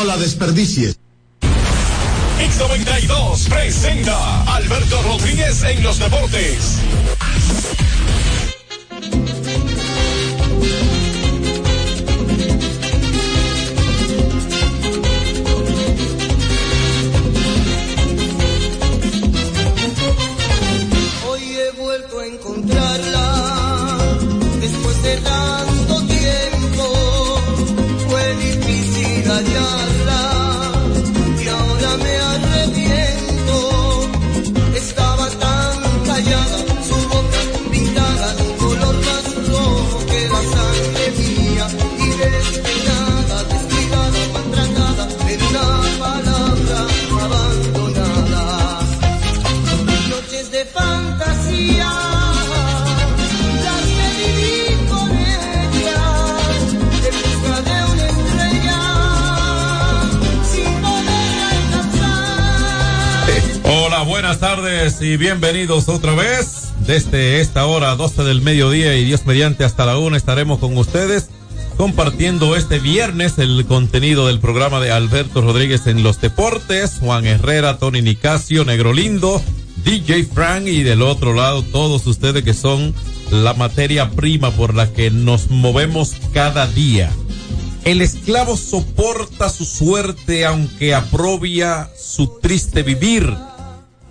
no la desperdicies. Bienvenidos otra vez. Desde esta hora, 12 del mediodía y Dios mediante hasta la una estaremos con ustedes compartiendo este viernes el contenido del programa de Alberto Rodríguez en los deportes, Juan Herrera, Tony Nicasio, Negro Lindo, DJ Frank y del otro lado todos ustedes que son la materia prima por la que nos movemos cada día. El esclavo soporta su suerte aunque aprobia su triste vivir,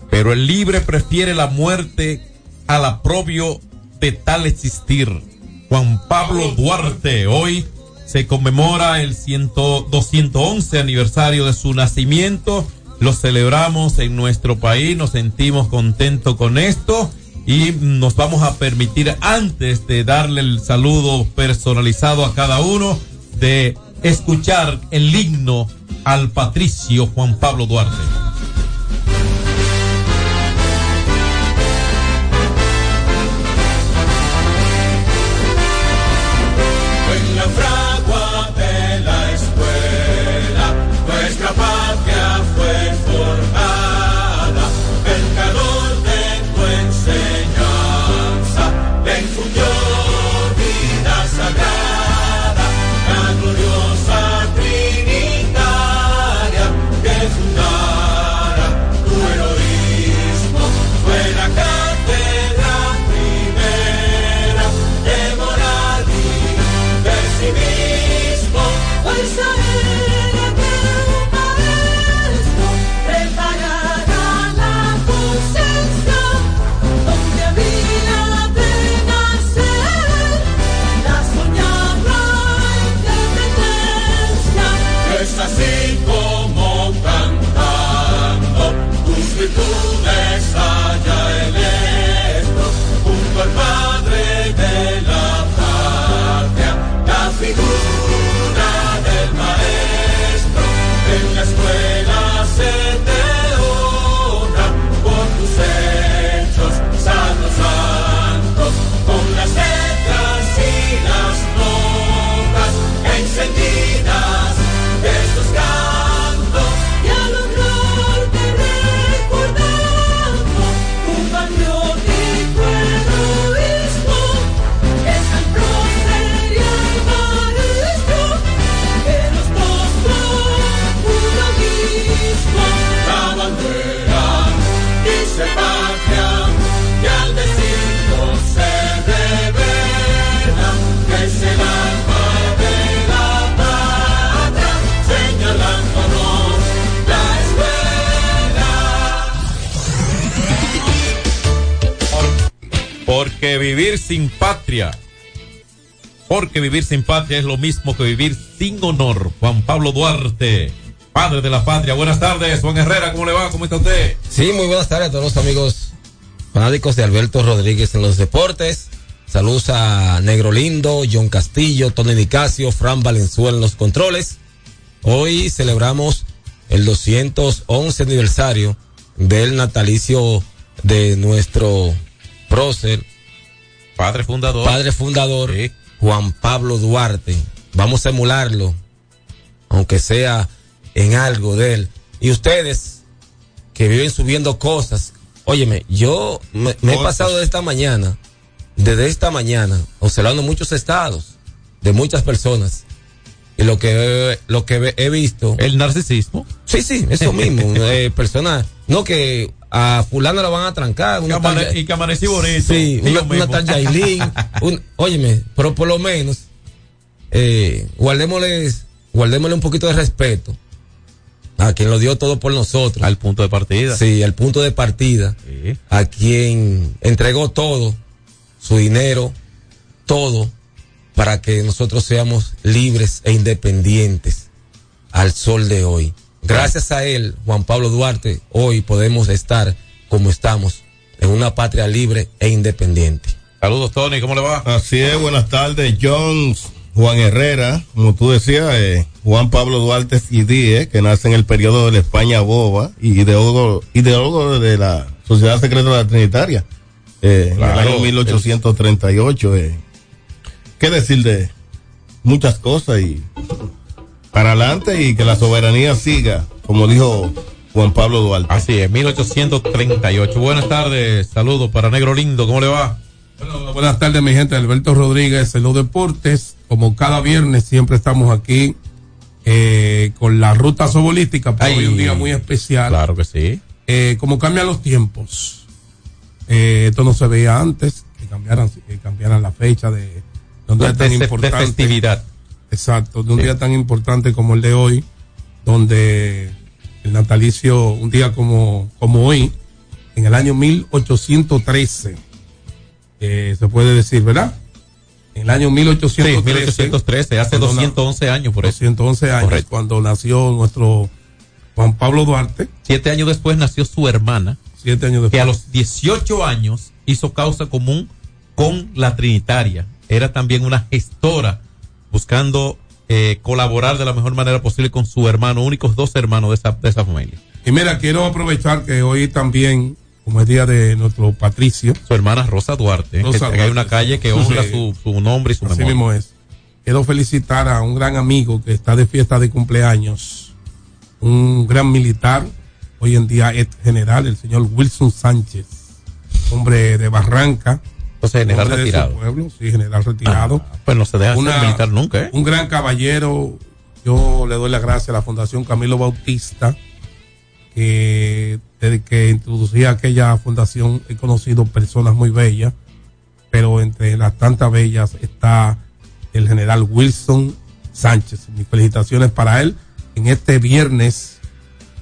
pero el libre prefiere la muerte al aprobio de tal existir. Juan Pablo Duarte, hoy se conmemora el 100 211 aniversario de su nacimiento. Lo celebramos en nuestro país, nos sentimos contentos con esto y nos vamos a permitir antes de darle el saludo personalizado a cada uno de escuchar el himno al patricio Juan Pablo Duarte. Sin patria. Porque vivir sin patria es lo mismo que vivir sin honor. Juan Pablo Duarte, padre de la patria. Buenas tardes, Juan Herrera, ¿cómo le va? ¿Cómo está usted? Sí, muy buenas tardes a todos los amigos fanáticos de Alberto Rodríguez en los deportes. Saludos a Negro Lindo, John Castillo, Tony Nicasio, Fran Valenzuela en los controles. Hoy celebramos el 211 aniversario del natalicio de nuestro prócer, Padre fundador. padre fundador, Sí. Juan Pablo Duarte. Vamos a emularlo, aunque sea en algo de él. Y ustedes que viven subiendo cosas, óyeme, yo me, me he pasado de esta mañana, desde esta mañana, observando muchos estados de muchas personas. Y lo que, lo que he visto. El narcisismo. Sí, sí, eso mismo. eh, personas, no que a fulano la van a trancar. Una tal- y que amanecí bonito. Sí, una, una tal Yailin. un- óyeme, pero por lo menos, eh, guardémosles, guardémosle un poquito de respeto a quien lo dio todo por nosotros. Al punto de partida. Sí, al punto de partida. Sí. A quien entregó todo, su dinero, todo, para que nosotros seamos libres e independientes al sol de hoy. Gracias a él, Juan Pablo Duarte, hoy podemos estar como estamos, en una patria libre e independiente. Saludos, Tony, ¿cómo le va? Así es, buenas tardes, Jones, Juan Herrera, como tú decías, eh, Juan Pablo Duarte Sidie, que nace en el periodo de la España boba y ideólogo, ideólogo de la Sociedad Secreta de la Trinitaria, eh, Claro. en el año 1838. Eh. ¿Qué decir de muchas cosas y para adelante y que la soberanía siga, como dijo Juan Pablo Duarte? Así es, 1838. Buenas tardes, saludos para Negro Lindo, ¿cómo le va? Bueno, buenas tardes, mi gente. Alberto Rodríguez en los deportes. Como cada viernes, siempre estamos aquí eh, con la ruta sobolística. Pero Ay. hoy un día muy especial. Claro que sí. Eh, como cambian los tiempos. eh, esto no se veía antes, que cambiaran, que cambiaran la fecha de, de un día De, tan de- de importante. festividad. Exacto, de un Sí. día tan importante como el de hoy, donde el natalicio, un día como, como hoy, en el año 1813, eh, se puede decir, ¿verdad? En el año Sí, 1813, 1813, hace Cuando na- 211 años por eso. 211 años, Correcto. cuando nació nuestro Juan Pablo Duarte, Siete años después nació su hermana, siete años después. que a los 18 años hizo causa común con la Trinitaria. Era también una gestora buscando eh, colaborar de la mejor manera posible con su hermano, únicos dos hermanos de esa, de esa familia. Y mira, quiero aprovechar que hoy también, como es día de nuestro Patricio, Su hermana Rosa Duarte, Rosa que, hay una calle que honra Sí. su, su nombre y su Así memoria. mismo es. Quiero felicitar a un gran amigo que está de fiesta de cumpleaños, un gran militar, hoy en día es general, el señor Wilson Sánchez, hombre de Barranca. Entonces, general retirado. pueblo, sí, general retirado. Ah, pues no se deja Una- ser militar nunca, ¿eh? Un gran caballero. Yo le doy las gracias a la Fundación Camilo Bautista, que desde que introducía aquella fundación he conocido personas muy bellas, pero entre las tantas bellas está el general Wilson Sánchez. Mis felicitaciones para él en este viernes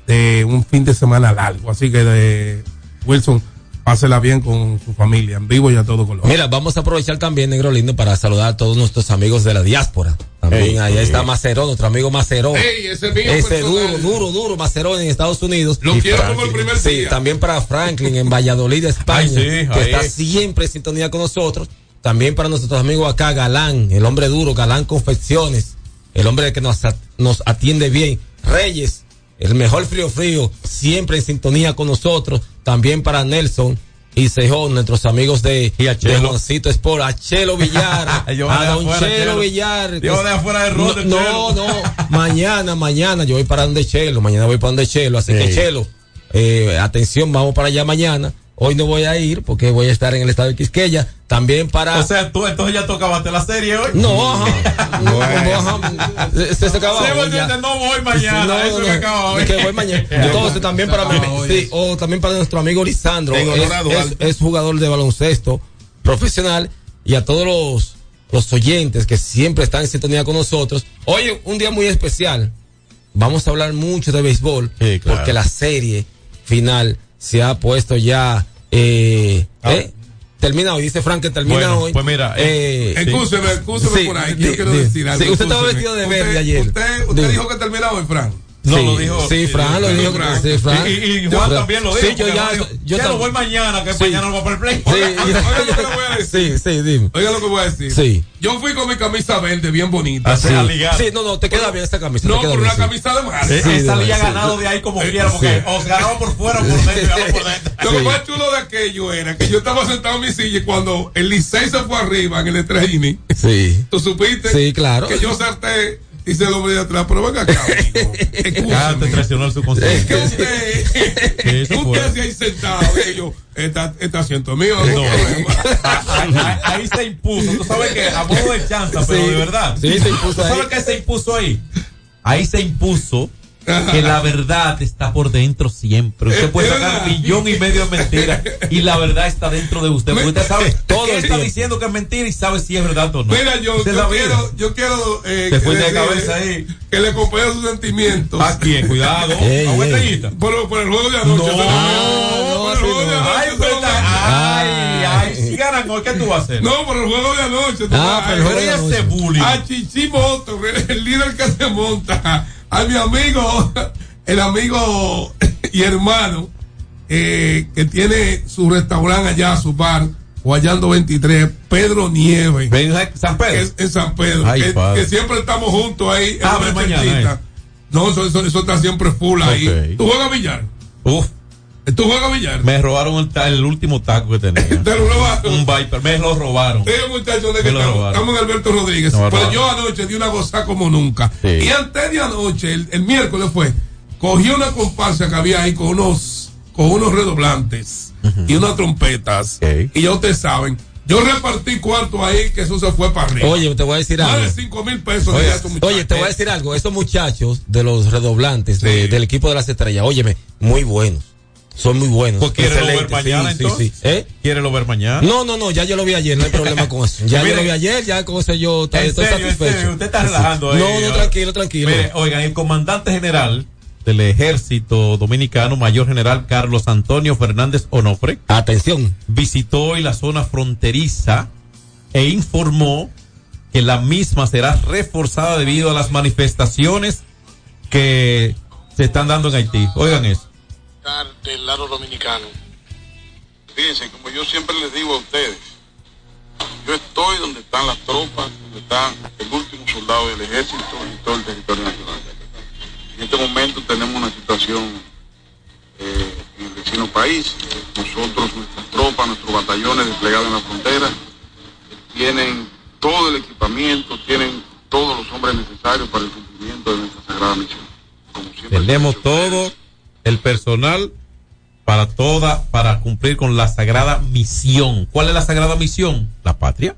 de un fin de semana largo. Así que de Wilson, pásela bien con su familia, en vivo y a todo color. Mira, vamos a aprovechar también, Negro Lindo, para saludar a todos nuestros amigos de la diáspora. También Ey, ahí ey. está Macerón, nuestro amigo Macerón. Ey, ese mío Ese duro, duro, duro, Macerón en Estados Unidos. Lo Y quiero Franklin. como el primer Sí, día. también para Franklin en Valladolid, España, Ay, sí, que ahí. está siempre en sintonía con nosotros. También para nuestros amigos acá, Galán, el hombre duro, Galán Confecciones, el hombre que nos, at- nos atiende bien. Reyes, el mejor frío frío, siempre en sintonía con nosotros. También para Nelson y Cejón, nuestros amigos de, de. Juancito Sport, a Chelo Villar, Yo a Don afuera, Chelo. Villar. Yo de afuera de ron del No, no, mañana, mañana yo voy para donde Chelo, mañana voy para donde Chelo, así que Ey. Chelo, eh, atención, vamos para allá mañana. Hoy no voy a ir porque voy a estar en el estado de Quisqueya. También para. O sea, tú entonces ya tocabaste la serie hoy. no, ajá. No, ajá. Se, se, se acaba Sí, hoy porque ya. dice, no voy mañana, No, eso no, que acaba hoy. Que voy mañana. Entonces también para mí, hoy. sí, o también para nuestro amigo Lisandro, es, es, es jugador de baloncesto profesional y a todos los, los oyentes que siempre están en sintonía con nosotros. Hoy un día muy especial. Vamos a hablar mucho de béisbol Sí, claro. porque la serie final se ha puesto ya eh, Ah. eh, termina hoy, dice Frank que termina Bueno, hoy. pues mira, eh, Excúseme, excúseme Sí, por ahí. di- Yo quiero di- decir algo. sí, usted estaba vestido de Usted- verde ayer. Usted, usted Di- dijo que terminaba hoy, Frank. No, sí, lo dijo. Sí, Fran, lo sí, dijo. Fran. Sí, Fran. Y, y Yo- Juan también lo dijo. Sí, yo ya. dijo, yo ya tam- lo voy mañana, que Sí. mañana no va para el play. Sí, Oiga, lo que le voy a decir. sí, sí, dime. Oiga lo que voy a decir. Sí. Yo fui con mi camisa verde bien bonita. Así, a ligar. Sí, no, no, te queda bien esta camisa. No, por bien, una camisa de marca. Eh, Sí, sí. ganado de ahí como Eh, quiera, porque sí. os ganaba por fuera, por dentro, y ganaba por dentro. Lo que más chulo de aquello era que yo estaba sentado en mi silla y cuando el Licey se fue arriba en el Estrellini, Sí. tú supiste Sí, claro. que yo salté y se lo de atrás. Pero venga acá, amigo. Te Excúseme. traicionó el Es que subconsciente. usted, usted así ahí sentado, y yo, este, este asiento mío, no. Ahí, se impuso. Tú sabes que a modo de chanza, pero Sí. de verdad. Sí, se impuso ¿Tú sabes ahí. qué se impuso ahí? Ahí se impuso que la verdad está por dentro siempre. Usted puede sacar verdad. millón y medio de mentiras y la verdad está dentro de usted. Porque usted sabe Todo el está diciendo que es mentira y sabe si es verdad o no. Mira, yo, yo quiero, yo quiero eh, que, de cabeza ahí. que le acompañe sus sentimientos. ¿A quién? Cuidado. Ey, ey. Por, por el juego de anoche. No, pero si ganan hoy, ¿qué tú vas a hacer? No, por el juego de anoche. Ah, ese bullying. A Chichi Moto, el líder que se monta. A mi amigo, el amigo y hermano, eh, que tiene su restaurante allá, su bar, Guayando 23, Pedro Nieves. Ven, San Pedro. es en San Pedro, Ay, que, siempre estamos juntos ahí. en una mañana, eh. No, eso, eso, eso está siempre full ahí. Ok. ¿Tú juegas billar? Uf, ¿Tú juegas billar? me robaron el, ta- el último taco que tenía. Te lo robaron. Un Viper, me lo robaron. Sí, muchachos, de que estamos, robaron. estamos en Alberto Rodríguez. Lo Pero robaron. yo anoche di una gozada como nunca. Sí. Y antes de anoche, el, el miércoles fue, cogí una comparsa que había ahí con unos, con unos redoblantes y unas trompetas. Y ya ustedes saben, yo repartí cuarto ahí que eso se fue para arriba. Oye, te voy a decir Más algo. de 5 mil pesos. Oye, de estos muchachos. oye, te voy a decir algo. Estos muchachos de los redoblantes de- del equipo de las estrellas, óyeme, muy buenos. Son muy buenos. Pues quiere lo ver mañana sí, sí, entonces. sí. ¿Eh? ¿Quiere lo ver mañana? No, no, no, ya yo lo vi ayer, no hay problema con eso. Ya yo lo vi ayer, ya con eso yo estoy, serio, satisfecho. serio, usted está relajando ahí. No, no, tranquilo, tranquilo. Mire, oigan, el comandante general del ejército dominicano, mayor general Carlos Antonio Fernández Onofre, Atención. visitó hoy la zona fronteriza e informó que la misma será reforzada debido a las manifestaciones que se están dando en Haití. Oigan eso. Del lado dominicano. Fíjense, como yo siempre les digo a ustedes, yo estoy donde están las tropas, donde está el último soldado del ejército y todo el territorio nacional. En este momento tenemos una situación eh, en el vecino país. Nosotros, nuestras tropas, nuestros batallones desplegados en la frontera, tienen todo el equipamiento, tienen todos los hombres necesarios para el cumplimiento de nuestra sagrada misión. Como siempre Tenemos todo el personal para toda, para cumplir con la sagrada misión. ¿Cuál es la sagrada misión? La patria.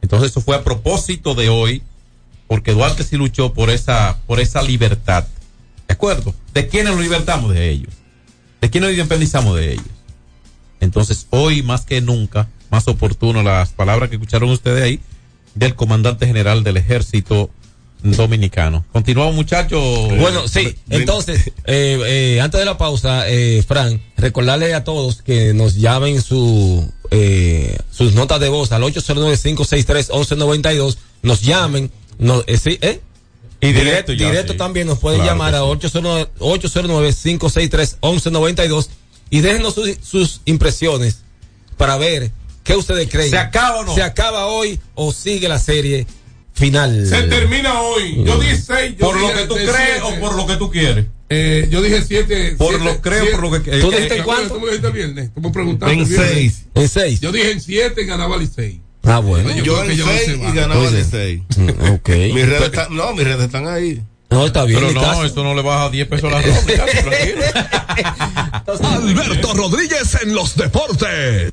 Entonces eso fue a propósito de hoy, porque Duarte sí luchó por esa, por esa libertad. ¿De acuerdo? ¿De quiénes nos libertamos de ellos? ¿De quiénes nos independizamos de ellos? Entonces hoy más que nunca, más oportuno las palabras que escucharon ustedes ahí del comandante general del ejército dominicano. Continuamos muchachos. Bueno, sí, entonces, eh, eh, antes de la pausa, eh, Fran, recordarle a todos que nos llamen su, eh, sus notas de voz al 809-563-1192, nos llamen, no, eh, sí, ¿eh? Y directo ya, Directo sí. también nos pueden Claro llamar a 809 809-563-1192 y déjenos sus, sus impresiones para ver qué ustedes creen. ¿Se acaba o no? ¿Se acaba hoy o sigue la serie final? Se termina hoy. Yo dije 6. ¿Por lo que tú crees o por lo que tú quieres? Eh, yo dije 7. Por lo creo, por lo que- ¿Tú eh, dijiste eh, cuánto? ¿Tú me dijiste el viernes? ¿Tú me preguntaste En el viernes? seis. En seis. Yo dije en 7 ganaba el 6. Ah, bueno. Yo Yo en y ganaba seis. Mm, Ok. Mis redes están, no, mis redes están ahí. No, está bien. Pero no, caso. eso no le baja 10 pesos a la ropa. Alberto Rodríguez en los deportes.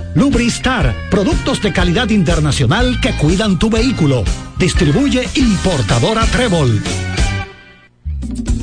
Lubristar, productos de calidad internacional que cuidan tu vehículo. Distribuye importadora Trébol.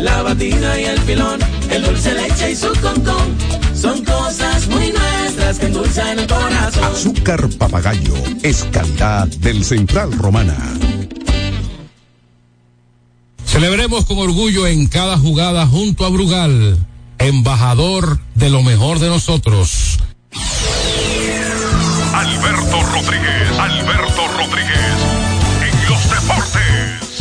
la batida y el pilón, el dulce leche y su concón. Son cosas muy nuestras que endulzan el corazón. Azúcar papagayo es calidad del Central Romana. Celebremos con orgullo en cada jugada junto a Brugal, embajador de lo mejor de nosotros. Alberto Rodríguez, Alberto Rodríguez.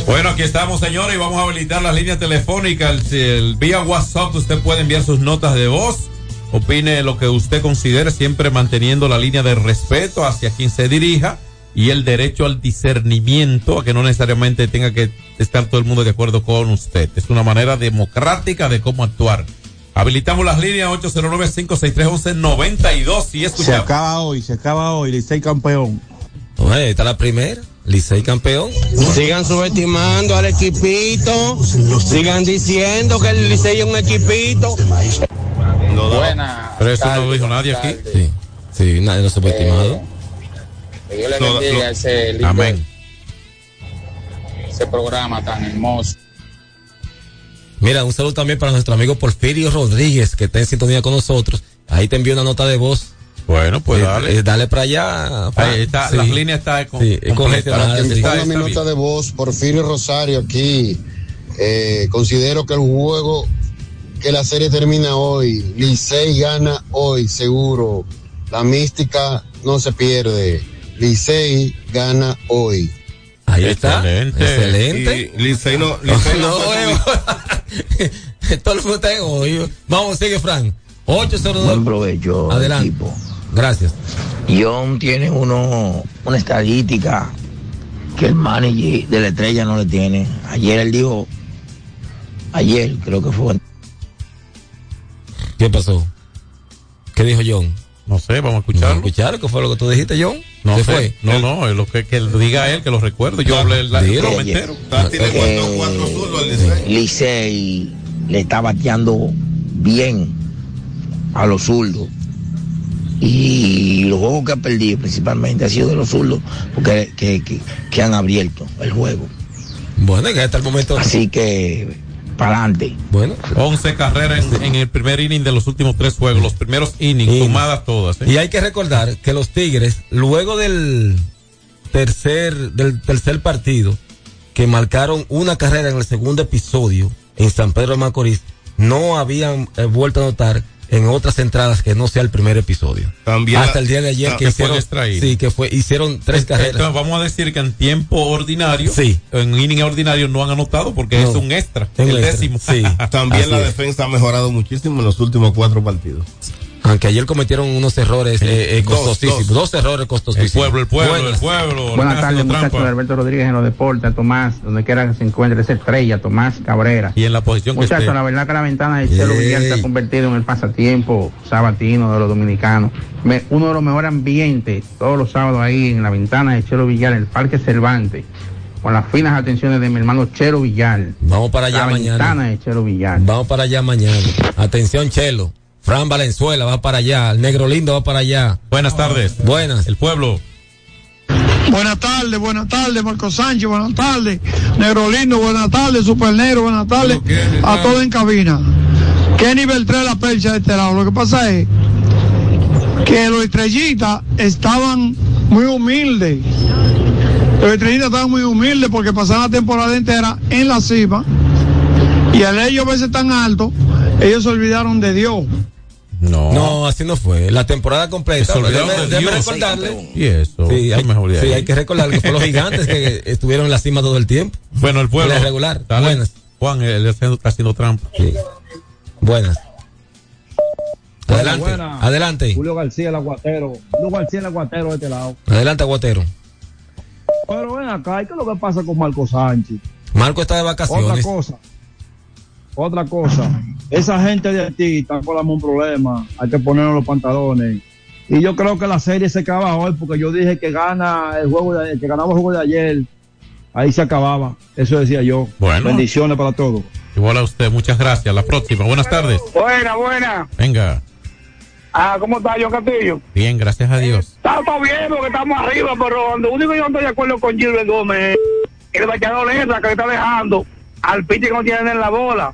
Bueno, aquí estamos, señores, y vamos a habilitar las líneas telefónicas. El, el- vía WhatsApp usted puede enviar sus notas de voz. Opine lo que usted considere, siempre manteniendo la línea de respeto hacia quien se dirija y el derecho al discernimiento, a que no necesariamente tenga que estar todo el mundo de acuerdo con usted. Es una manera democrática de cómo actuar. Habilitamos las líneas 809-563-1192 y Se acaba hoy, se acaba hoy, Licey campeón. Oye, está la primera. Licey campeón. Sigan subestimando al equipito. Sigan diciendo que el Licey es un equipito. Buenas. Pero eso no lo dijo nadie aquí. tardes. Sí, nadie lo subestimado. Que Dios le No, bendiga no. ese lindo, Amén. ese programa tan hermoso. Mira, un saludo también para nuestro amigo Porfirio Rodríguez, que está en sintonía con nosotros. Ahí te envió una nota de voz. Bueno, pues Eh, dale. eh, dale para allá. pa- Ahí está, sí. las líneas están con, Sí, completas. congestionada, sí. Mi nota de voz, Porfirio Rosario aquí. Eh, considero que el juego, que la serie termina hoy. Licey gana hoy, seguro. La mística no se pierde. Licey gana hoy. Ahí está. Excelente. Excelente. Y Licey no, Licey no No, eh, Todo el mundo está en hoyo. Vamos, sigue, Frank. 802. Buen provecho, Adelante. equipo. Gracias. John tiene uno, una estadística que el manager de la estrella no le tiene. Ayer él dijo, ayer creo que fue. ¿Qué pasó? ¿Qué dijo John? No sé, vamos a Vamos a escucharlo. escuchar, ¿qué fue lo que tú dijiste, John? No ¿Qué sé. fue? No, El- no, es lo que, que diga él, que lo recuerdo. Yo hablé el, el entero. Eh, Licey le está bateando bien a los zurdos. Y los juegos que ha perdido principalmente ha sido de los zurdos porque que, que- que han abierto el juego. Bueno, que hasta el momento. Así que, para adelante. Bueno. 11 carreras en, el primer inning de los últimos tres juegos, los primeros innings, sumadas todas. ¿eh? Y hay que recordar que los Tigres, luego del tercer, del tercer partido, que marcaron una carrera en el segundo episodio en San Pedro de Macorís, no habían eh, vuelto a notar en otras entradas que no sea el primer episodio. También Hasta el día de ayer que que fue hicieron, extraído. sí, que fue, hicieron tres carreras. Entonces, vamos a decir que en tiempo ordinario, Sí. en inning ordinario no han anotado porque No. es un extra, el extra, décimo. sí. También Así la es. defensa ha mejorado muchísimo en los últimos cuatro partidos. Aunque ayer cometieron unos errores eh, eh, Dos, costosísimos, dos, errores costosísimos. El pueblo, el pueblo, Buenas. el pueblo. Buenas tardes, muchachos Alberto Rodríguez en los deportes, Tomás, donde quiera que se encuentre esa estrella, Tomás Cabrera. Y en la posición que Muchachos, la verdad que la ventana de Chelo Ey. Villar se ha convertido en el pasatiempo sabatino de los dominicanos. Me- uno de los mejores ambientes, todos los sábados ahí en la ventana de Chelo Villar, en el Parque Cervantes, con las finas atenciones de mi hermano Chelo Villar. Vamos para allá la mañana. ventana de Chelo Villar. Vamos para allá mañana. Atención, Chelo. Fran Valenzuela va para allá. El Negro Lindo va para allá. Buenas tardes. Buenas. El pueblo. Buenas tardes, buenas tardes, Marco Sánchez, buenas tardes, Negro Lindo, buenas tardes, Super Negro, buenas tardes, a todos en cabina. Kenny Beltré la percha de este lado. Lo que pasa es que los estrellitas estaban muy humildes. Los estrellitas estaban muy humildes porque pasaron la temporada entera en la cima y al ellos verse tan alto, ellos se olvidaron de Dios. No. No, así no fue. La temporada completa. Dios. recordarle. Y eso. Sí, hay, sí, hay que recordar que fue los gigantes que estuvieron en la cima todo el tiempo. Bueno, el pueblo. La regular. Dale. Buenas. Juan, él está haciendo, está haciendo trampa. Sí. Buenas. Adelante. buenas. Adelante. Julio García el aguatero. Julio García el aguatero de este lado. Adelante, Aguatero. Pero ven acá, ¿y qué es lo que pasa con Marco Sánchez? Marco está de Otra vacaciones. cosa. Otra cosa. Esa gente de Haití está con un problema. Hay que ponernos los pantalones. Y yo creo que la serie se acaba hoy porque yo dije que gana el juego de, que ganamos el juego de ayer. Ahí se acababa. Eso decía yo. Bueno. Bendiciones para todos. Igual a usted, muchas gracias. La próxima. Buenas tardes. Buena, buena. Venga. Ah, ¿cómo está John Castillo? Bien, gracias a Dios. Estamos bien porque estamos arriba, pero lo único que yo no estoy de acuerdo con Gilbert Gómez es el bateador extra que le está dejando al pitcher que no tiene en la bola.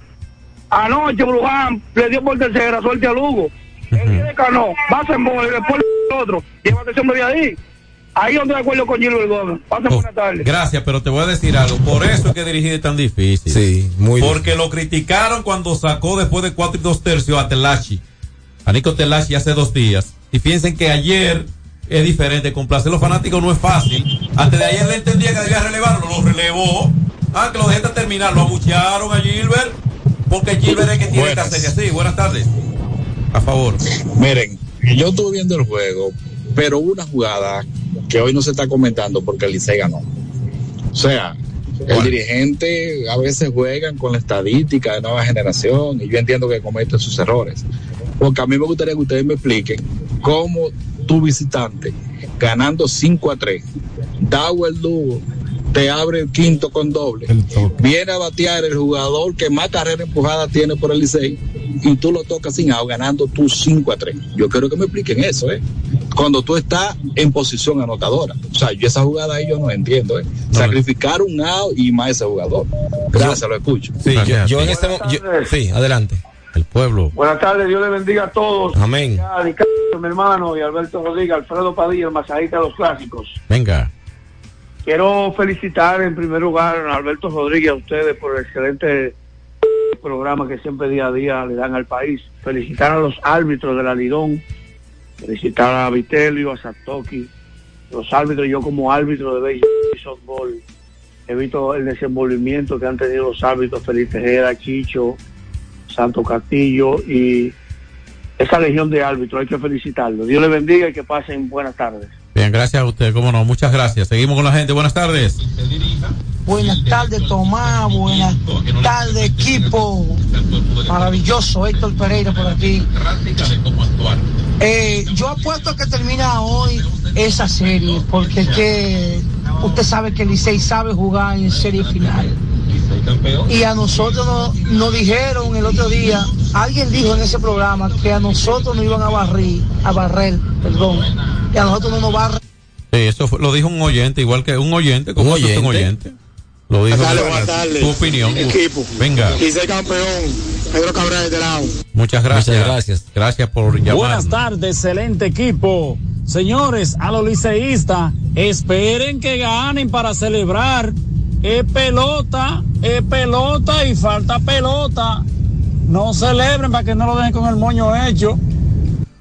Anoche Bruján le dio por tercera suerte a Lugo. Él viene ganó, base en bola y después el otro. Llévate ese hombre de ahí. Ahí no estoy de acuerdo con Gilbert Gómez. Pasen Oh, buenas tardes. Gracias, pero te voy a decir algo. Por eso es que dirigir es tan difícil. Sí, muy Porque lo criticaron cuando sacó después de cuatro y dos tercios a Telashi. A Nico Telashi hace dos días. Y piensen que ayer es diferente. Complacer a los fanáticos no es fácil. Antes de ayer le entendía que debía relevarlo. Lo relevó. Ah, que lo dejaste terminar. Lo abuchearon a Gilbert. Porque Gilbert es que tiene Buenas. que hacer así. Buenas tardes. A favor. Miren, yo estuve viendo el juego, pero hubo una jugada que hoy no se está comentando porque el Licey ganó. O sea, el dirigente a veces juegan con la estadística de nueva generación y yo entiendo que cometen sus errores. Porque a mí me gustaría que ustedes me expliquen cómo tu visitante, ganando 5 a 3, Dago el Lugo, te abre el quinto con doble, viene a batear el jugador que más carrera empujada tiene por el Licey y tú lo tocas sin out ganando tú 5 a 3. Yo quiero que me expliquen eso, ¿eh? Cuando tú estás en posición anotadora. O sea, yo esa jugada ahí yo no entiendo, ¿eh? Sacrificar un out y más ese jugador. Gracias, lo escucho. Sí, yo, yo en este mo- yo- Sí, adelante. El pueblo. Buenas tardes, Dios le bendiga a todos. Amén. A mi hermano, y Alberto Rodríguez, Alfredo Padilla, el masajista de los clásicos. Venga. Quiero felicitar en primer lugar a Alberto Rodríguez, a ustedes por el excelente programa que siempre día a día le dan al país. Felicitar a los árbitros de la Lidón, felicitar a Vitelio, a Satoki, los árbitros, yo como árbitro de béisbol y softball, he visto el desenvolvimiento que han tenido los árbitros, Felipe Tejera, Chicho, Santo Castillo y esa legión de árbitros, hay que felicitarlos. Dios les bendiga y que pasen buenas tardes. Bien, gracias a usted, cómo no, muchas gracias. Seguimos con la gente, buenas tardes. Buenas tardes, Tomás. Buenas tardes, equipo. Maravilloso, Héctor Pereira por aquí. Eh, yo apuesto que termina hoy esa serie, porque que usted sabe que Licey sabe jugar en serie final. Y a nosotros nos, nos dijeron el otro día, alguien dijo en ese programa que a nosotros nos iban a barrir, a barrer, perdón, y a nosotros no nos barren. Sí, eso fue- lo dijo un oyente, igual que un oyente, como ¿Un es un oyente? oyente. Lo dijo Buenas tardes, su- buenas tardes. su opinión. Equipo. Venga, Licey campeón. Pedro Cabrera de este lado. muchas gracias. Muchas gracias. Gracias por llamar. Buenas tardes, excelente equipo. Señores, a los liceístas, esperen que ganen para celebrar. Es pelota, es pelota y falta pelota. No celebren para que no lo dejen con el moño hecho.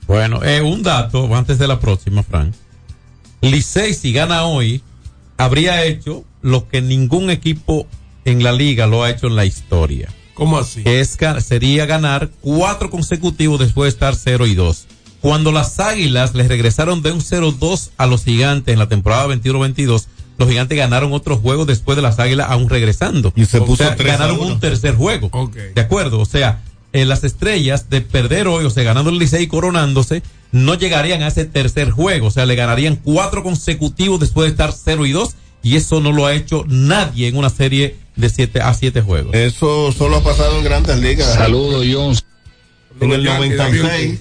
Bueno, eh, un dato antes de la próxima, Frank. Licey, si gana hoy, habría hecho lo que ningún equipo en la liga lo ha hecho en la historia. ¿Cómo así? Que es, sería ganar cuatro consecutivos después de estar 0 y 2. Cuando las águilas les regresaron de un 0-2 a los gigantes en la temporada 21-22, los gigantes ganaron otro juego después de las águilas aún regresando. Y se O puso sea, 3 a ganaron 1. un tercer juego. ¿De acuerdo? O sea, eh, las estrellas de perder hoy, o sea, ganando el Licey y coronándose, no llegarían a ese tercer juego. O sea, le ganarían cuatro consecutivos después de estar 0 y 2. Y eso no lo ha hecho nadie en una serie de 7 a 7 juegos. Eso solo ha pasado en grandes ligas. Saludos, John. En el Los Yankees, 96.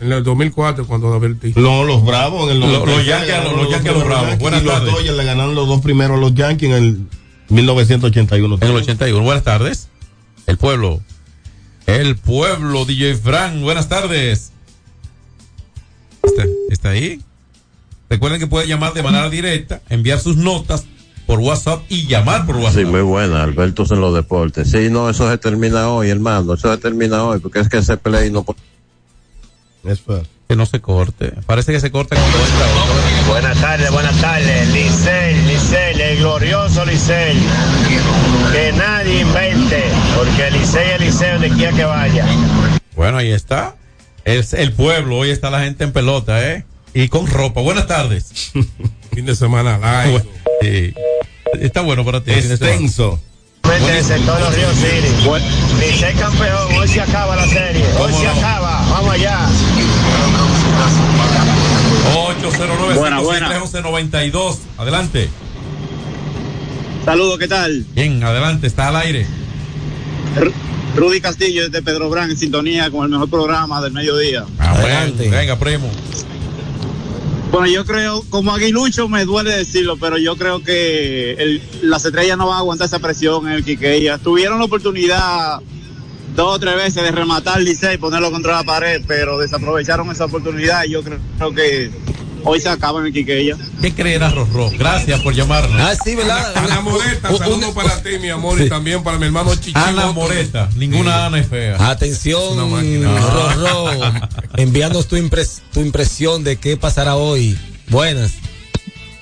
En el 2004, cuando David Ortiz. No, los Bravos en el Los- 96. los Yankees a los- los Yankees los Bravos. Yankees, Buenas y los tardes. Dodgers le ganaron los dos primeros a los Yankees en el 1981. En el 81. Buenas tardes. El pueblo. El pueblo, DJ Frank. Buenas tardes. ¿Está, está ahí? Recuerden que puede llamar de manera directa, enviar sus notas por WhatsApp y llamar por WhatsApp. Sí, muy buena, Alberto en los deportes. Sí, no, eso se termina hoy, hermano, eso se termina hoy, porque es que ese play no... Que no se corte. Parece que se corta cuando entra otro. Buenas tardes, buenas tardes. Licey, Licey, el glorioso Licey. Que nadie invente, porque Licey es Licey donde quiera que vaya. Bueno, ahí está. Es el pueblo. Hoy está la gente en pelota, ¿eh? Y con ropa. Buenas tardes. Fin de semana largo. Sí. Está bueno para ti. Extenso. Vete ese sector de los Ríos City. Licey campeón, hoy se acaba la serie. Hoy se acaba, vamos allá. 809 Buena, buena. 1192 Adelante. Saludos, ¿qué tal? Bien, adelante. Está al aire. Rudy Castillo desde Pedro Brán en sintonía con el mejor programa del mediodía. Adelante. Venga, primo. Bueno, yo creo, como aguilucho me duele decirlo, pero yo creo que el- las estrellas no van a aguantar esa presión en el Quiqueya. Tuvieron la oportunidad dos o tres veces de rematar el Licey y ponerlo contra la pared, pero desaprovecharon esa oportunidad y yo creo, creo que hoy se acaba en el Quiqueya. ¿Qué creerá Rorró? Gracias por llamarnos. Ah, sí, ¿verdad? Ana Moreta, saludos para ti, mi amor, y también para mi hermano Chichín. Ana Moreta. Ninguna Ana es fea. Atención, Rorró, enviándonos tu, impres- tu impresión de qué pasará hoy. Buenas.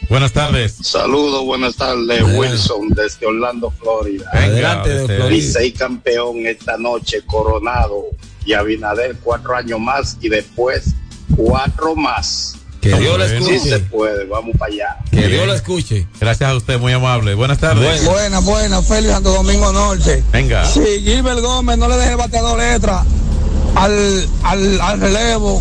Buenas tardes. Saludos, buenas tardes, Wilson, desde Orlando, Florida. Adelante, de Florida. Licey campeón esta noche, coronado. Y Abinader cuatro años más y después cuatro más. Que Dios la escuche. Sí se puede, vamos para allá. Que Dios la escuche. Gracias a usted, muy amable. Buenas tardes. Buena, buena, Félix Santo Domingo Norte. Venga. Sí, Gilbert Gómez no le deje bateador letra al, al, al relevo.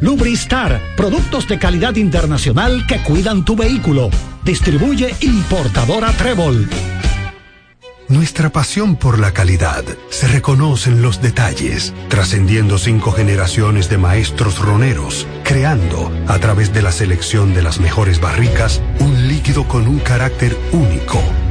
Lubristar, productos de calidad internacional que cuidan tu vehículo. Distribuye importadora Trébol. Nuestra pasión por la calidad se reconoce en los detalles, trascendiendo cinco generaciones de maestros roneros, creando, a través de la selección de las mejores barricas, un líquido con un carácter único,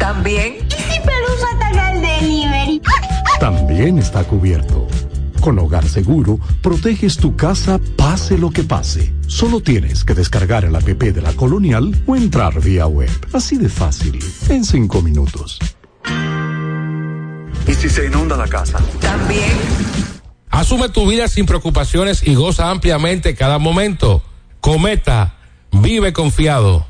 También. ¿Y si Pelusa ataca el delivery? También está cubierto. Con Hogar Seguro, proteges tu casa pase lo que pase. Solo tienes que descargar el app de la Colonial o entrar vía web. Así de fácil, en cinco minutos. ¿Y si se inunda la casa? También. Asume tu vida sin preocupaciones y goza ampliamente cada momento. Cometa, vive confiado.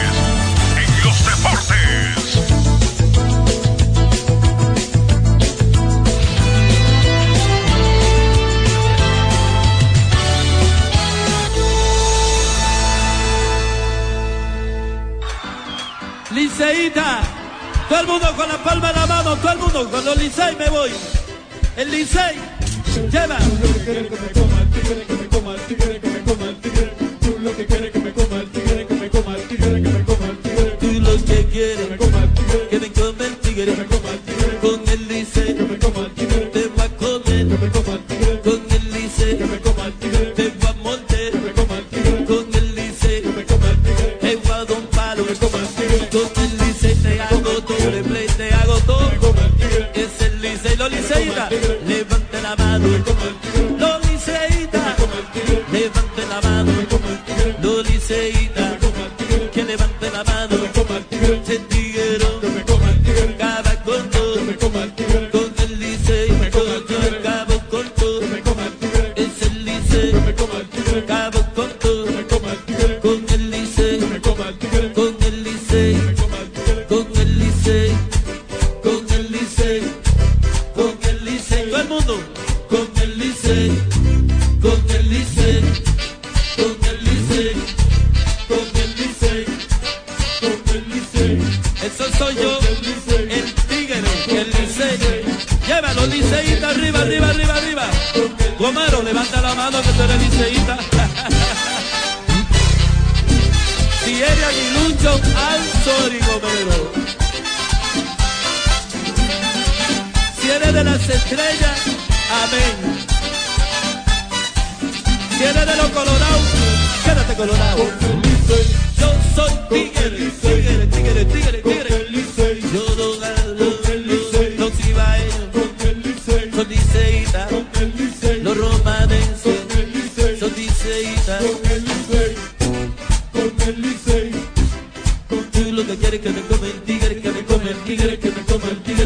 Todo el mundo con la palma de la mano, todo el mundo, con los Licey me voy. El Licey, lleva. But Liberty.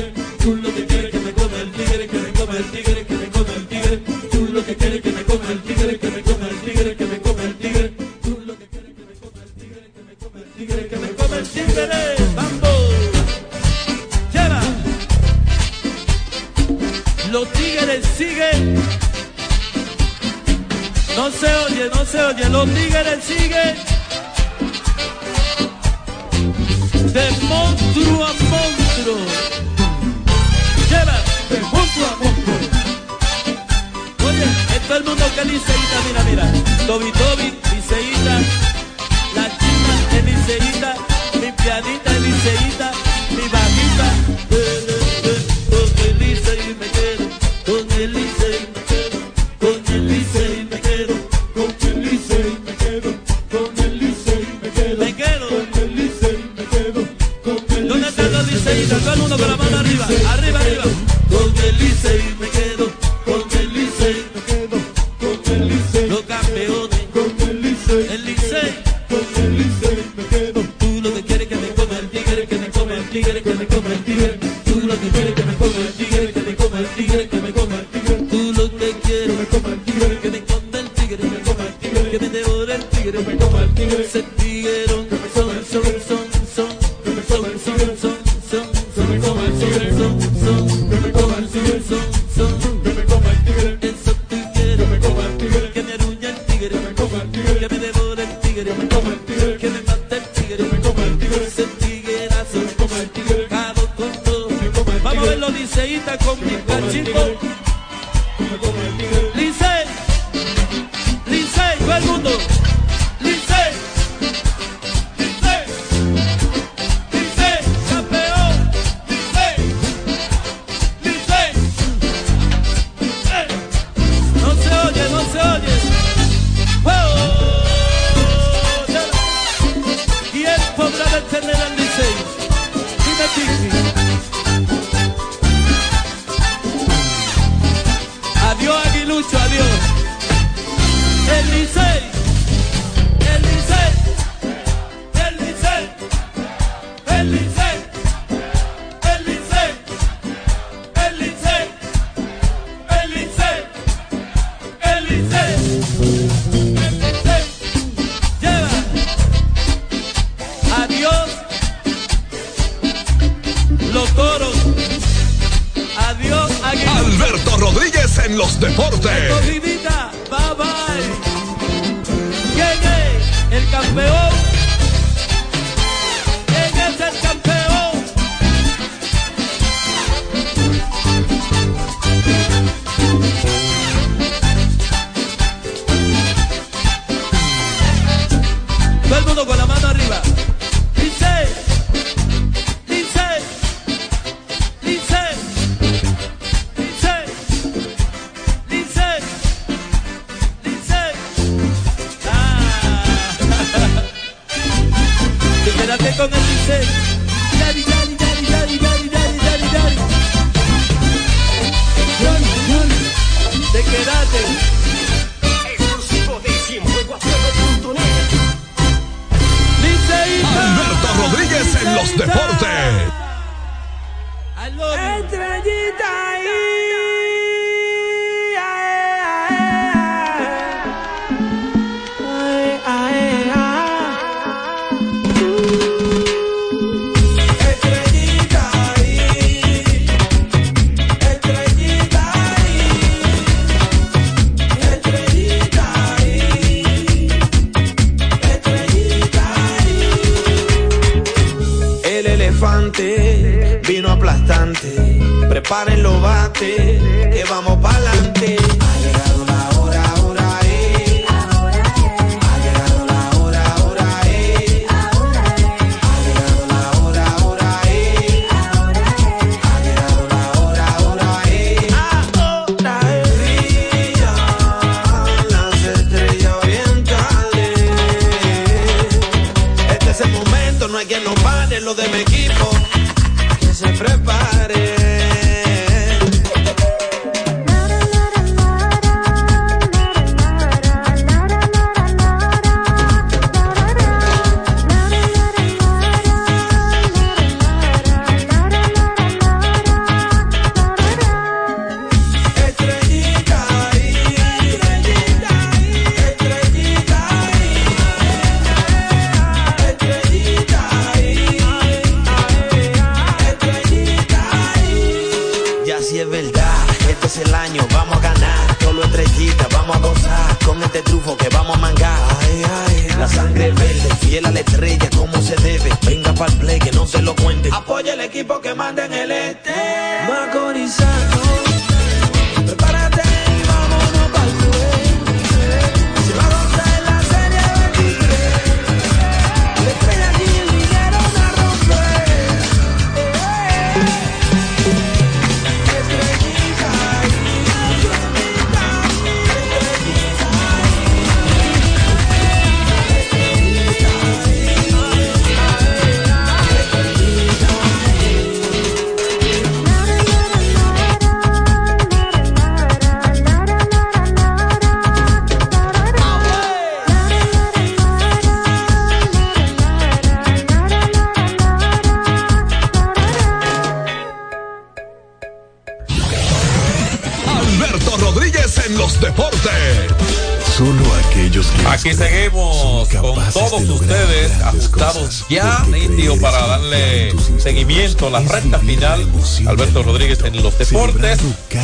La recta final. Alberto Rodríguez en los deportes.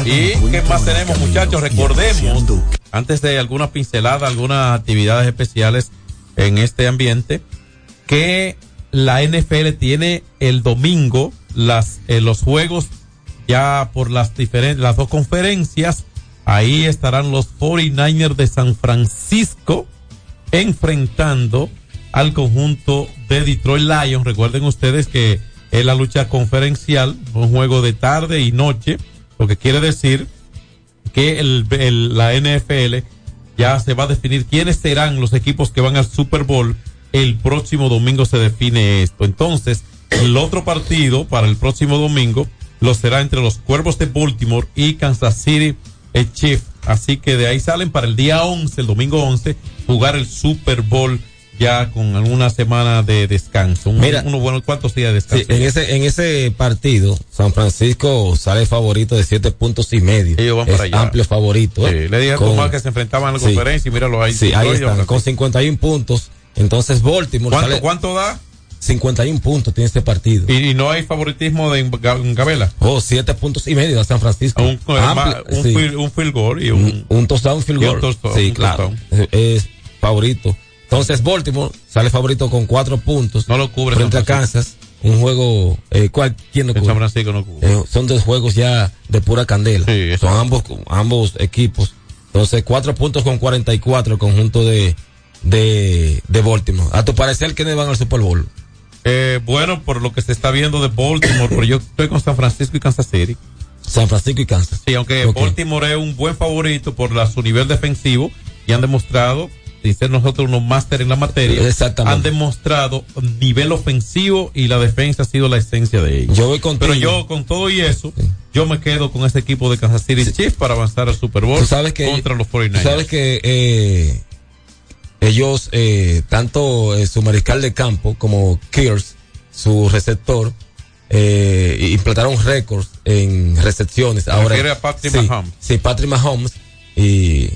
¿Y qué más tenemos, muchachos? Recordemos, antes de alguna pincelada, algunas actividades especiales en este ambiente, que la NFL tiene el domingo las, eh, los juegos ya por las diferentes, las dos conferencias. Ahí estarán los 49ers de San Francisco enfrentando al conjunto de Detroit Lions. Recuerden ustedes que es la lucha conferencial, un juego de tarde y noche, lo que quiere decir que la NFL ya se va a definir quiénes serán los equipos que van al Super Bowl. El próximo domingo se define esto. Entonces, el otro partido para el próximo domingo lo será entre los Cuervos de Baltimore y Kansas City eh, Chiefs. Así que de ahí salen para el día 11, el domingo 11, jugar el Super Bowl ya con alguna semana de descanso. Un- Mira. unos buenos cuantos días de Sí, descanso. en ese, en ese partido, San Francisco sale favorito de siete puntos y medio. Ellos van es para allá. amplio favorito. ¿eh? Le dije a Tomás que se enfrentaban en la Sí. conferencia y míralo ahí. Sí, ahí están, con sí. 51 puntos. Entonces Baltimore ¿Cuánto, sale ¿Cuánto da? 51 puntos tiene este partido. Y, y no hay favoritismo de Ga- Gabela. Oh, siete puntos y medio de San Francisco. Un, Amplio, un, sí. field, un field goal y un, un touchdown, field goal. touchdown, sí, claro. Es favorito. Entonces Baltimore sale favorito con cuatro puntos. No lo cubre Frente a Kansas. Un juego, eh, ¿cuál, ¿quién lo cubre? San Francisco no cubre. Eh, son dos juegos ya de pura candela. Sí, son ambos, ambos equipos. Entonces, cuatro puntos con 44 el conjunto de, de, de Baltimore. A tu parecer, ¿quiénes van al Super Bowl? Eh, bueno, por lo que se está viendo de Baltimore, pero yo estoy con San Francisco y Kansas City. San Francisco y Kansas. Sí, aunque. Baltimore es un buen favorito por la, su nivel defensivo y han demostrado, sin ser nosotros unos máster en la materia, han demostrado nivel ofensivo y la defensa ha sido la esencia de ellos. Yo voy contigo. Pero yo, con todo y eso, yo me quedo con ese equipo de Kansas City Chiefs para avanzar al Super Bowl sabes que, contra los tú 49ers. sabes que eh, ellos, eh, tanto eh, su mariscal de campo como Kears, su receptor, implantaron récords en recepciones. Ahora, a Patrick sí, Mahomes. Sí, Patrick Mahomes y,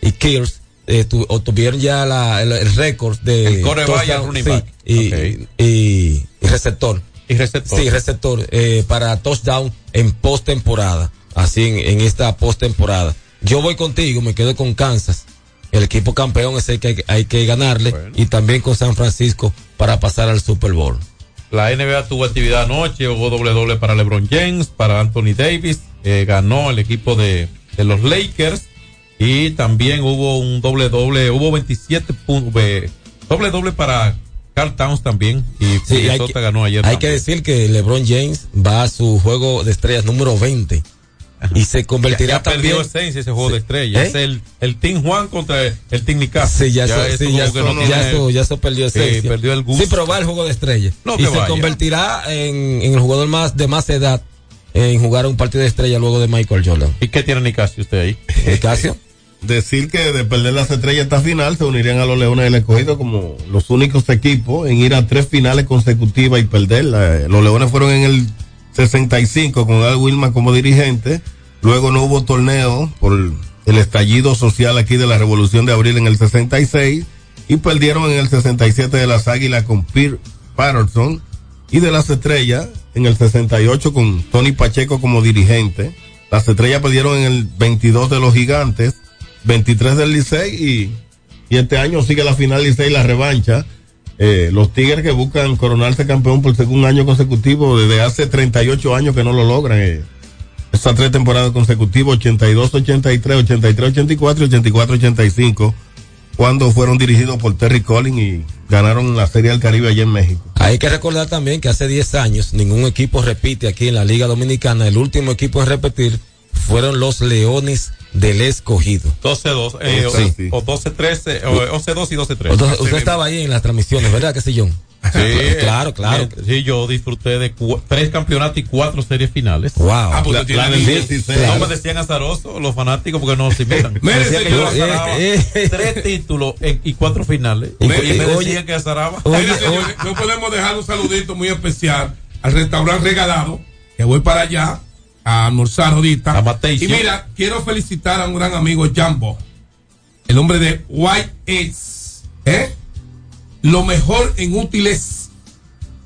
y Kears eh, tu- obtuvieron ya la- el, el récord de y el running sí, back. y, Ok. y, y receptor. Y receptor. Sí, receptor eh, para touchdown en postemporada. Así en, en esta postemporada. Yo voy contigo, me quedo con Kansas. El equipo campeón es el que hay, que- hay que ganarle. Y también con San Francisco para pasar al Super Bowl. La NBA tuvo actividad anoche, hubo doble doble para LeBron James, para Anthony Davis, eh, ganó el equipo de, de los Lakers y también hubo un doble doble, hubo 27 puntos, eh, doble doble para Carl Towns también y Sí, hay que- ganó ayer. Hay que también. decir que LeBron James va a su juego de estrellas número 20. Y se convertirá ya, ya también. perdió esencia ese juego Sí. de estrellas. ¿Eh? Es el, el Team Juan contra el, el Team Nicas. Sí, ya, eso sí, ya, que eso, no ya eso- ya eso perdió Sí, esencia. perdió el gusto. Sí, pero va al juego de estrella. No, y que se vaya. convertirá en, en el jugador más de más edad en jugar un partido de estrella luego de Michael Jordan. ¿Y qué tiene Nicasio usted ahí? Nicasio. Decir que de perder las estrellas esta final se unirían a los Leones del Escogido como los únicos equipos en ir a tres finales consecutivas y perderla. Los Leones fueron en el 65 con Al Wilma como dirigente. Luego no hubo torneo por el estallido social aquí de la Revolución de Abril en el 66 y perdieron en el 67 de las Águilas con Pierre Patterson y de las Estrellas en el 68 con Tony Pacheco como dirigente. Las Estrellas perdieron en el 22 de los Gigantes, 23 del Licey y, y este año sigue la final Licey la revancha. Eh, los Tigres que buscan coronarse campeón por segundo año consecutivo desde hace 38 años que no lo logran. Eh. Estas tres temporadas consecutivas, 82, 83, 83, 84 y 84, 85, cuando fueron dirigidos por Terry Collins y ganaron la Serie del Caribe allá en México. Hay que recordar también que hace 10 años ningún equipo repite aquí en la Liga Dominicana. El último equipo en repetir fueron los Leones del Escogido. 12-2, eh, o- Sí. o 12-13, o 11-2 y 12-3. Entonces, usted estaba ahí en las transmisiones, ¿verdad que sí, John? Sí, claro, claro. eh, Sí, yo disfruté de tres campeonatos y cuatro series finales. Wow. Ah, pues La- la nivel. 16. No Claro. me decían azaroso los fanáticos porque no se imitan. Me Mire, decían que yo señor, azaraba eh, eh. tres títulos en- y cuatro finales. Y- Y, y- me oye, decían que azaraba. oye, Mira, señores, no podemos dejar un saludito muy especial al restaurante regalado, que voy para allá a almorzar ahorita. Y mira, quiero felicitar a un gran amigo Jambo, el hombre de White Ace. ¿eh? lo mejor en útiles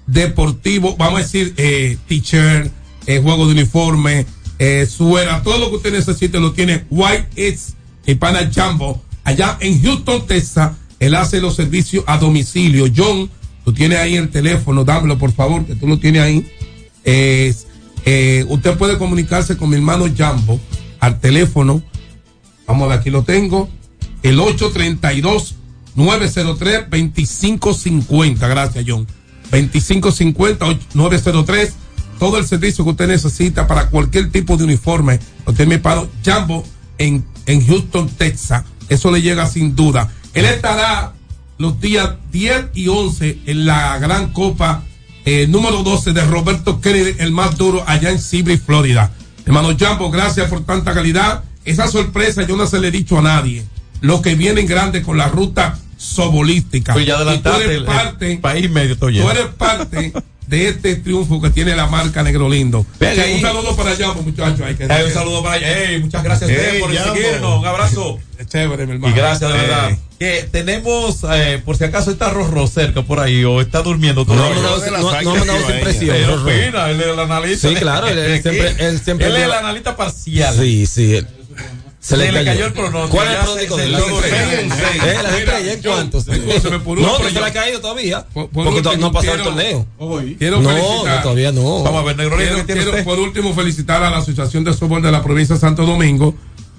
deportivos, vamos a decir, eh, t-shirt, eh, juego de uniforme, eh, suera, todo lo que usted necesite lo tiene White It's y Pana Jumbo. Allá en Houston, Texas, él hace los servicios a domicilio. John, tú tienes ahí el teléfono, dámelo por favor, que tú lo tienes ahí. Es, eh, usted puede comunicarse con mi hermano Jumbo al teléfono. Vamos a aquí lo tengo. El 832 903 2550. Gracias, John. 2550 903. Todo el servicio que usted necesita para cualquier tipo de uniforme. Usted me paro Jumbo en, en Houston, Texas. Eso le llega sin duda. Él estará los días 10 y 11 en la gran copa eh, número 12 de Roberto Kennedy, el más duro allá en Seabury, Florida. Hermano Jumbo, gracias por tanta calidad. Esa sorpresa yo no se le he dicho a nadie. Lo que viene en grande con la ruta sobolística. Pues ya y tú eres el- parte, el país medio tú eres parte de este triunfo que tiene la marca Negro Lindo. Venga un saludo para Jumbo, muchachos. Hay que Eh, un saludo para. Ey, muchas gracias a ustedes Ey, por Jambo. seguirnos. Un abrazo. Es chévere, mi Y hermano. gracias, de Eh, verdad. Que tenemos, eh, por si acaso está Rorro cerca por ahí o está durmiendo No, no, no, no, no ha impresión, Él opina, él es el analista. Sí, claro, él- él siempre- él siempre Él es el analista parcial. Sí, sí. él- Se le cayó el pronóstico. ¿Cuál es el de la estrella? Eh, No, no último, se le ha yo- caído todavía. Por- por Porque no pasó el quiero- torneo. Quiero No, no, todavía no. Vamos a ver, Negro por último felicitar a la Asociación de Softball de la provincia de Santo Domingo,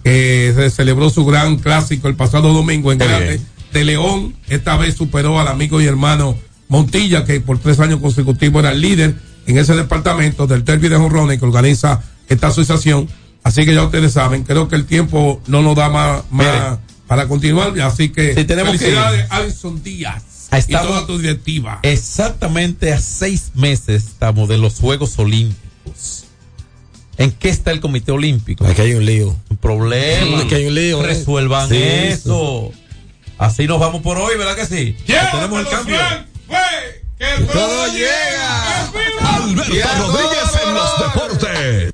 que se celebró su gran clásico el pasado domingo en Grande de León. Esta vez superó al amigo y hermano Montilla, que por tres años consecutivos era el líder en ese departamento del Derby de Jorrones que organiza esta asociación. Así que ya ustedes saben, creo que el tiempo no nos da más, para continuar. Así que Sí, tenemos que felicidades, Alison Díaz Ahí y estamos. toda tu directiva. Exactamente a seis meses estamos de los Juegos Olímpicos. ¿En qué está el Comité Olímpico? Aquí hay un lío. Un problema. Aquí hay un lío, eh. Resuelvan Sí, eso. Así nos vamos por hoy, ¿verdad que sí? Tenemos el cambio. que todo llega. Alberto Rodríguez en los deportes.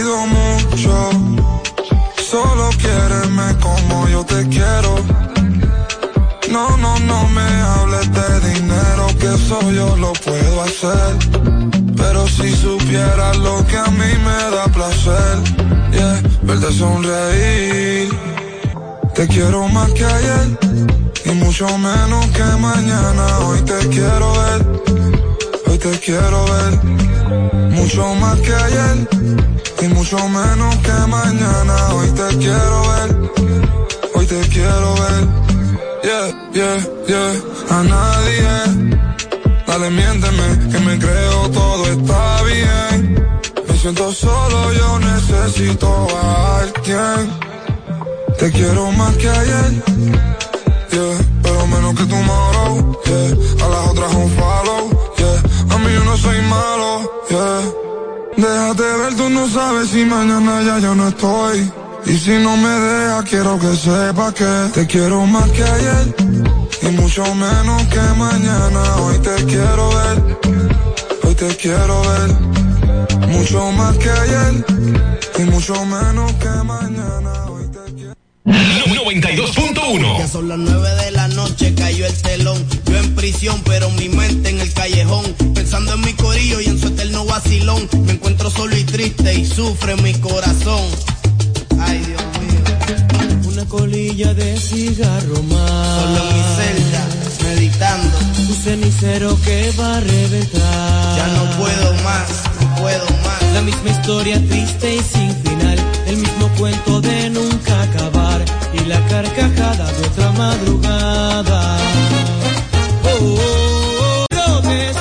supieras lo que a mí me da placer, yeah, verte sonreír. Te quiero más que ayer y mucho menos que mañana. Hoy te quiero ver, hoy te quiero ver. Mucho más que ayer y mucho menos que mañana. Hoy te quiero ver, hoy te quiero ver yeah, yeah, yeah. A nadie, dale miénteme, que me creo todo está siento solo, yo necesito a alguien. Te quiero más que ayer, pero menos que tomorrow, yeah. A las otras un follow. A mí yo no soy malo, yeah. Déjate ver, tú no sabes si mañana ya yo no estoy. Y si no me dejas, quiero que sepas que te quiero más que ayer. Y mucho menos que mañana. Hoy te quiero ver. Hoy te quiero ver. Mucho más que ayer. Y mucho menos que mañana. 92.1 Ya son las 9 de la noche, cayó el telón. Yo en prisión, pero mi mente en el callejón. Pensando en mi corillo y en su eterno vacilón. Me encuentro solo y triste y sufre mi corazón. Ay, Dios mío. Una colilla de cigarro más. Solo en mi celda, meditando. Un cenicero que va a reventar. Ya no puedo más, la misma historia triste y sin final, el mismo cuento de nunca acabar y la carcajada de otra madrugada. Oh, oh.